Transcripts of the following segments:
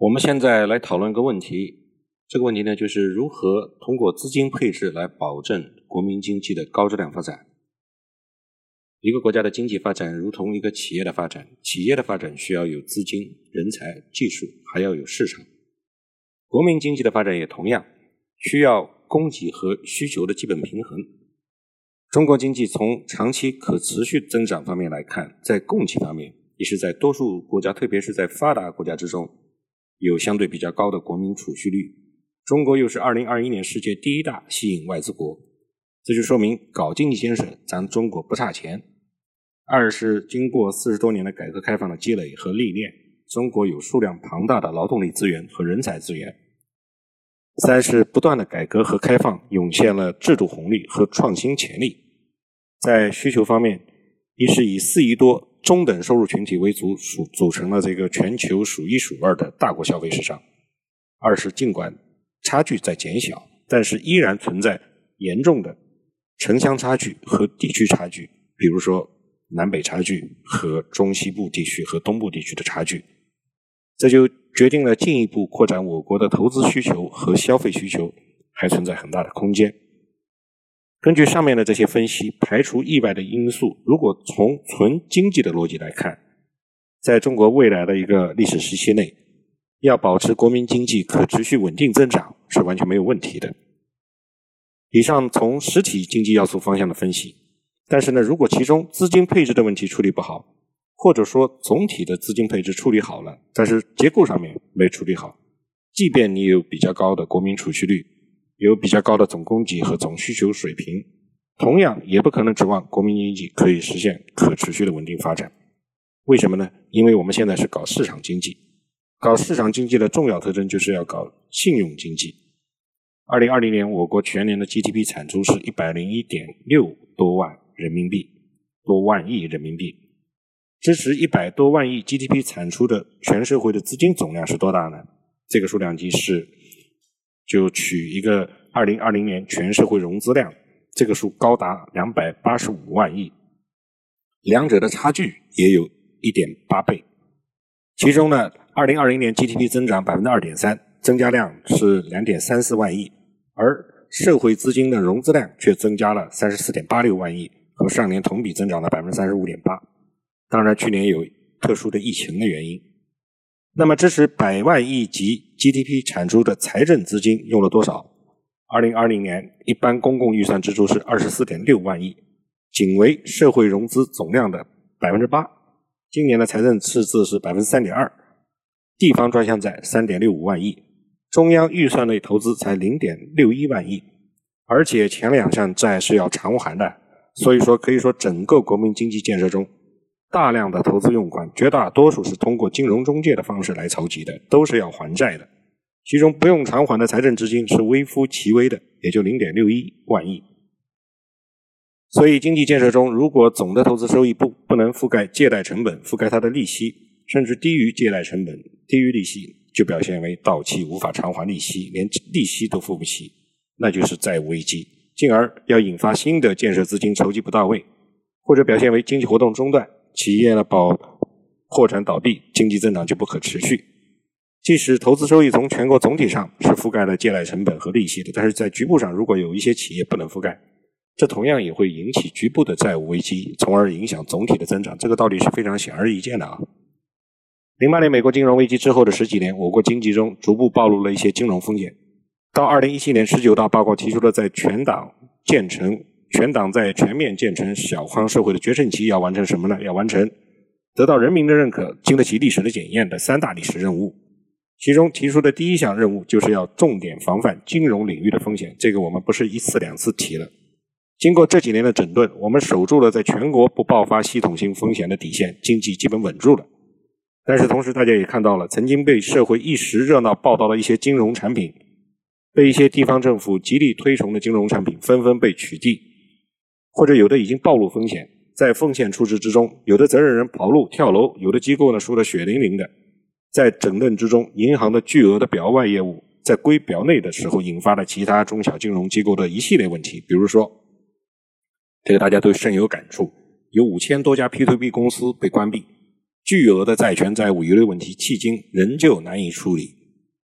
我们现在来讨论一个问题，这个问题呢，就是如何通过资金配置来保证国民经济的高质量发展。一个国家的经济发展如同一个企业的发展，企业的发展需要有资金、人才、技术，还要有市场。国民经济的发展也同样需要供给和需求的基本平衡。中国经济从长期可持续增长方面来看，在供给方面，也是在多数国家，特别是在发达国家之中。有相对比较高的国民储蓄率，中国又是二零二一年世界第一大吸引外资国，这就说明搞经济建设，咱中国不差钱。二是经过四十多年的改革开放的积累和历练，中国有数量庞大的劳动力资源和人才资源。三是不断的改革和开放涌现了制度红利和创新潜力。在需求方面，一是以四亿多。中等收入群体为组组组成了这个全球数一数二的大国消费市场。二是尽管差距在减小，但是依然存在严重的城乡差距和地区差距，比如说南北差距和中西部地区和东部地区的差距。这就决定了进一步扩展我国的投资需求和消费需求还存在很大的空间。根据上面的这些分析，排除意外的因素，如果从纯经济的逻辑来看，在中国未来的一个历史时期内，要保持国民经济可持续稳定增长是完全没有问题的。以上从实体经济要素方向的分析，但是呢，如果其中资金配置的问题处理不好，或者说总体的资金配置处理好了，但是结构上面没处理好，即便你有比较高的国民储蓄率。有比较高的总供给和总需求水平，同样也不可能指望国民经济可以实现可持续的稳定发展。为什么呢？因为我们现在是搞市场经济，搞市场经济的重要特征就是要搞信用经济。二零二零年，我国全年的 GDP 产出是一百零一点六多万人民币，多万亿人民币。支持一百多万亿 GDP 产出的全社会的资金总量是多大呢？这个数量级是。就取一个二零二零年全社会融资量，这个数高达两百八十五万亿，两者的差距也有一点八倍。其中呢，二零二零年 GDP 增长百分之二点三，增加量是两点三四万亿，而社会资金的融资量却增加了三十四点八六万亿，和上年同比增长了百分之三十五点八。当然，去年有特殊的疫情的原因。那么，支持百万亿级 GDP 产出的财政资金用了多少？二零二零年一般公共预算支出是二十四点六万亿，仅为社会融资总量的百分之八。今年的财政赤字是百分之三点二，地方专项债三点六五万亿，中央预算内投资才零点六一万亿，而且前两项债是要偿还的。所以说，可以说整个国民经济建设中。大量的投资用款，绝大多数是通过金融中介的方式来筹集的，都是要还债的。其中不用偿还的财政资金是微乎其微的，也就零点六一万亿。所以，经济建设中，如果总的投资收益不不能覆盖借贷成本，覆盖它的利息，甚至低于借贷成本、低于利息，就表现为到期无法偿还利息，连利息都付不起，那就是债务危机，进而要引发新的建设资金筹集不到位，或者表现为经济活动中断。企业呢，保破产倒闭，经济增长就不可持续。即使投资收益从全国总体上是覆盖了借贷成本和利息的，但是在局部上，如果有一些企业不能覆盖，这同样也会引起局部的债务危机，从而影响总体的增长。这个道理是非常显而易见的啊。零八年美国金融危机之后的十几年，我国经济中逐步暴露了一些金融风险。到二零一七年，十九大报告提出了在全党建成。全党在全面建成小康社会的决胜期要完成什么呢？要完成得到人民的认可、经得起历史的检验的三大历史任务。其中提出的第一项任务就是要重点防范金融领域的风险。这个我们不是一次两次提了。经过这几年的整顿，我们守住了在全国不爆发系统性风险的底线，经济基本稳住了。但是同时，大家也看到了，曾经被社会一时热闹报道的一些金融产品，被一些地方政府极力推崇的金融产品，纷纷被取缔。或者有的已经暴露风险，在风险处置之中，有的责任人跑路跳楼，有的机构呢输得血淋淋的。在整顿之中，银行的巨额的表外业务在归表内的时候，引发了其他中小金融机构的一系列问题。比如说，这个大家都深有感触，有五千多家 P to P 公司被关闭，巨额的债权债务遗留问题，迄今仍旧难以处理。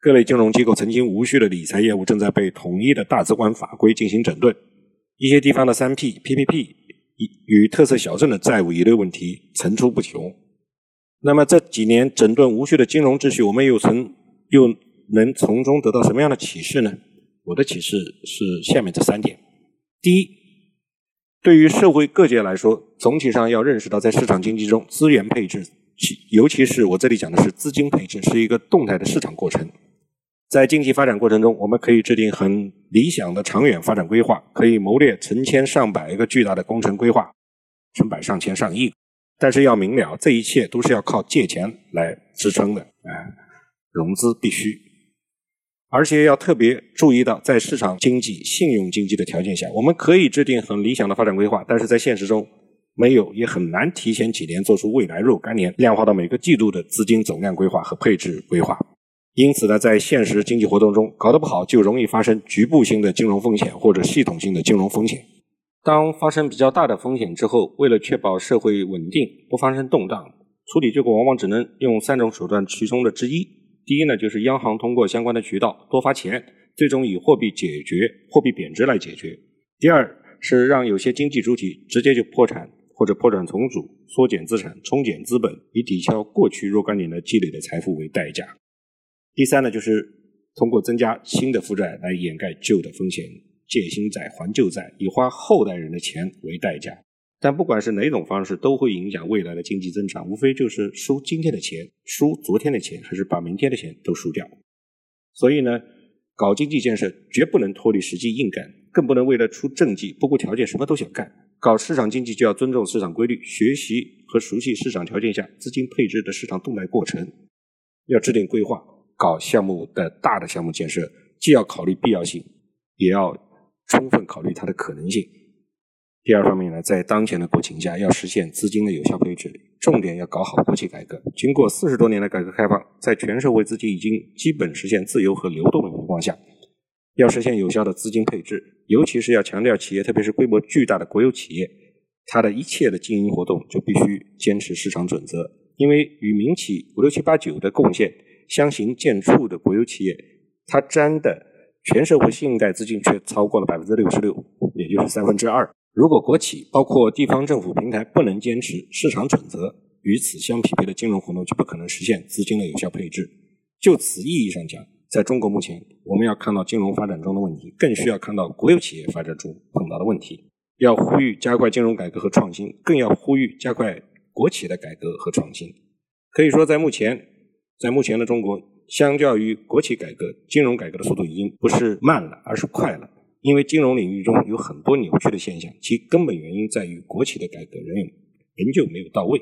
各类金融机构曾经无序的理财业务正在被统一的大资管法规进行整顿。一些地方的三 P、PPP 与特色小镇的债务遗留问题层出不穷。那么这几年整顿无序的金融秩序，我们又从又能从中得到什么样的启示呢？我的启示是下面这三点：第一，对于社会各界来说，总体上要认识到，在市场经济中，资源配置，尤其是我这里讲的是资金配置，是一个动态的市场过程。在经济发展过程中，我们可以制定很理想的长远发展规划，可以谋略成千上百个巨大的工程规划，成百上千上亿。但是要明了，这一切都是要靠借钱来支撑的，啊，融资必须。而且要特别注意到，在市场经济、信用经济的条件下，我们可以制定很理想的发展规划，但是在现实中没有，也很难提前几年做出未来若干年量化到每个季度的资金总量规划和配置规划。因此呢，在现实经济活动中搞得不好，就容易发生局部性的金融风险或者系统性的金融风险。当发生比较大的风险之后，为了确保社会稳定，不发生动荡，处理结果往往只能用三种手段其中的之一。第一呢，就是央行通过相关的渠道多发钱，最终以货币解决货币贬值来解决。第二是让有些经济主体直接就破产或者破产重组，缩减资产，冲减资本，以抵消过去若干年的积累的财富为代价。第三呢，就是通过增加新的负债来掩盖旧的风险，借新债还旧债，以花后代人的钱为代价。但不管是哪种方式，都会影响未来的经济增长，无非就是输今天的钱，输昨天的钱，还是把明天的钱都输掉。所以呢，搞经济建设绝不能脱离实际硬干，更不能为了出政绩不顾条件什么都想干。搞市场经济就要尊重市场规律，学习和熟悉市场条件下资金配置的市场动态过程，要制定规划。搞项目的大的项目建设，既要考虑必要性，也要充分考虑它的可能性。第二方面呢，在当前的国情下，要实现资金的有效配置，重点要搞好国企改革。经过四十多年的改革开放，在全社会资金已经基本实现自由和流动的情况下，要实现有效的资金配置，尤其是要强调企业，特别是规模巨大的国有企业，它的一切的经营活动就必须坚持市场准则，因为与民企五六七八九的贡献。相形见绌的国有企业，它占的全社会信贷资金却超过了百分之六十六，也就是三分之二。如果国企包括地方政府平台不能坚持市场准则，与此相匹配的金融活动就不可能实现资金的有效配置。就此意义上讲，在中国目前，我们要看到金融发展中的问题，更需要看到国有企业发展中碰到的问题。要呼吁加快金融改革和创新，更要呼吁加快国企的改革和创新。可以说，在目前。在目前的中国，相较于国企改革，金融改革的速度已经不是慢了，而是快了。因为金融领域中有很多扭曲的现象，其根本原因在于国企的改革仍仍旧没有到位。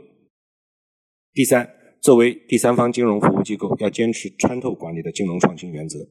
第三，作为第三方金融服务机构，要坚持穿透管理的金融创新原则，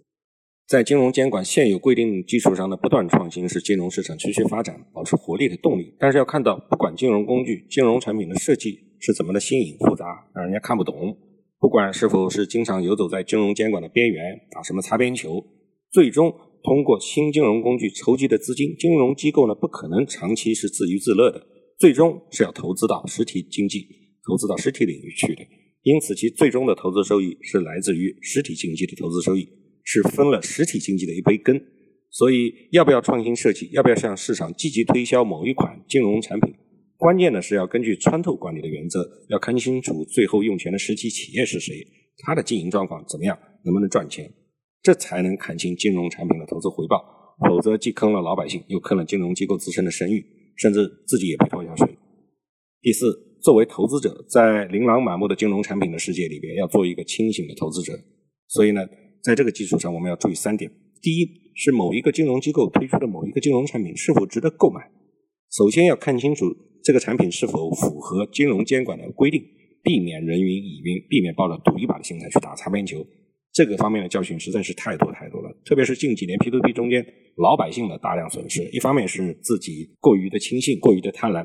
在金融监管现有规定基础上的不断创新，是金融市场持续发展、保持活力的动力。但是要看到，不管金融工具、金融产品的设计是怎么的新颖复杂，让人家看不懂。不管是否是经常游走在金融监管的边缘，打什么擦边球，最终通过新金融工具筹集的资金，金融机构呢不可能长期是自娱自乐的，最终是要投资到实体经济、投资到实体领域去的。因此，其最终的投资收益是来自于实体经济的投资收益，是分了实体经济的一杯羹。所以，要不要创新设计，要不要向市场积极推销某一款金融产品？关键的是要根据穿透管理的原则，要看清楚最后用钱的实体企业是谁，它的经营状况怎么样，能不能赚钱，这才能看清金融产品的投资回报。否则，既坑了老百姓，又坑了金融机构自身的声誉，甚至自己也被拖下水。第四，作为投资者，在琳琅满目的金融产品的世界里边，要做一个清醒的投资者。所以呢，在这个基础上，我们要注意三点：第一，是某一个金融机构推出的某一个金融产品是否值得购买。首先要看清楚。这个产品是否符合金融监管的规定？避免人云亦云，避免抱着赌一把的心态去打擦边球。这个方面的教训实在是太多太多了。特别是近几年 P2P 中间老百姓的大量损失，一方面是自己过于的轻信、过于的贪婪；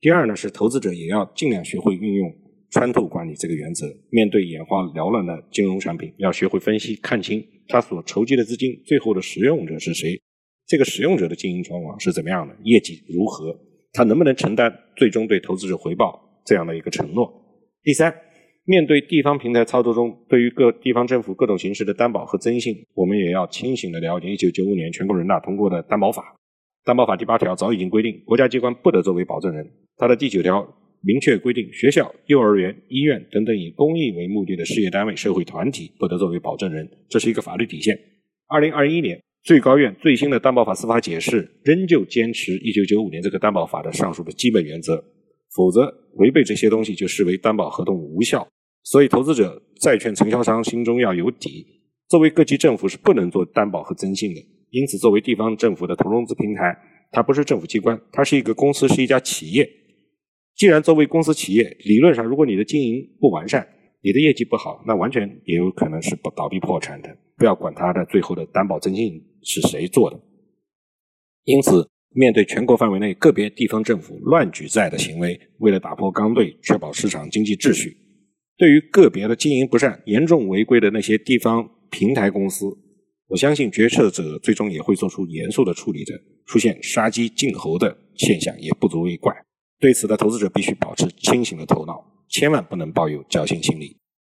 第二呢是投资者也要尽量学会运用穿透管理这个原则。面对眼花缭乱的金融产品，要学会分析，看清他所筹集的资金最后的使用者是谁，这个使用者的经营状况是怎么样的，业绩如何。他能不能承担最终对投资者回报这样的一个承诺？第三，面对地方平台操作中对于各地方政府各种形式的担保和征信，我们也要清醒地了解1995年全国人大通过的担保法。担保法第八条早已经规定，国家机关不得作为保证人。它的第九条明确规定，学校、幼儿园、医院等等以公益为目的的事业单位、社会团体不得作为保证人，这是一个法律底线。二零二一年，最高院最新的担保法司法解释仍旧坚持一九九五年这个担保法的上述的基本原则，否则违背这些东西就视为担保合同无效。所以，投资者、债券承销商心中要有底。作为各级政府是不能做担保和征信的，因此，作为地方政府的投融资平台，它不是政府机关，它是一个公司，是一家企业。既然作为公司企业，理论上，如果你的经营不完善，你的业绩不好，那完全也有可能是倒闭破产的。不要管它的最后的担保征信是谁做的。因此，面对全国范围内个别地方政府乱举债的行为，为了打破刚兑，确保市场经济秩序，对于个别的经营不善、严重违规的那些地方平台公司，我相信决策者最终也会做出严肃的处理的。出现杀鸡儆猴的现象也不足为怪。对此，的投资者必须保持清醒的头脑，千万不能抱有侥幸心理。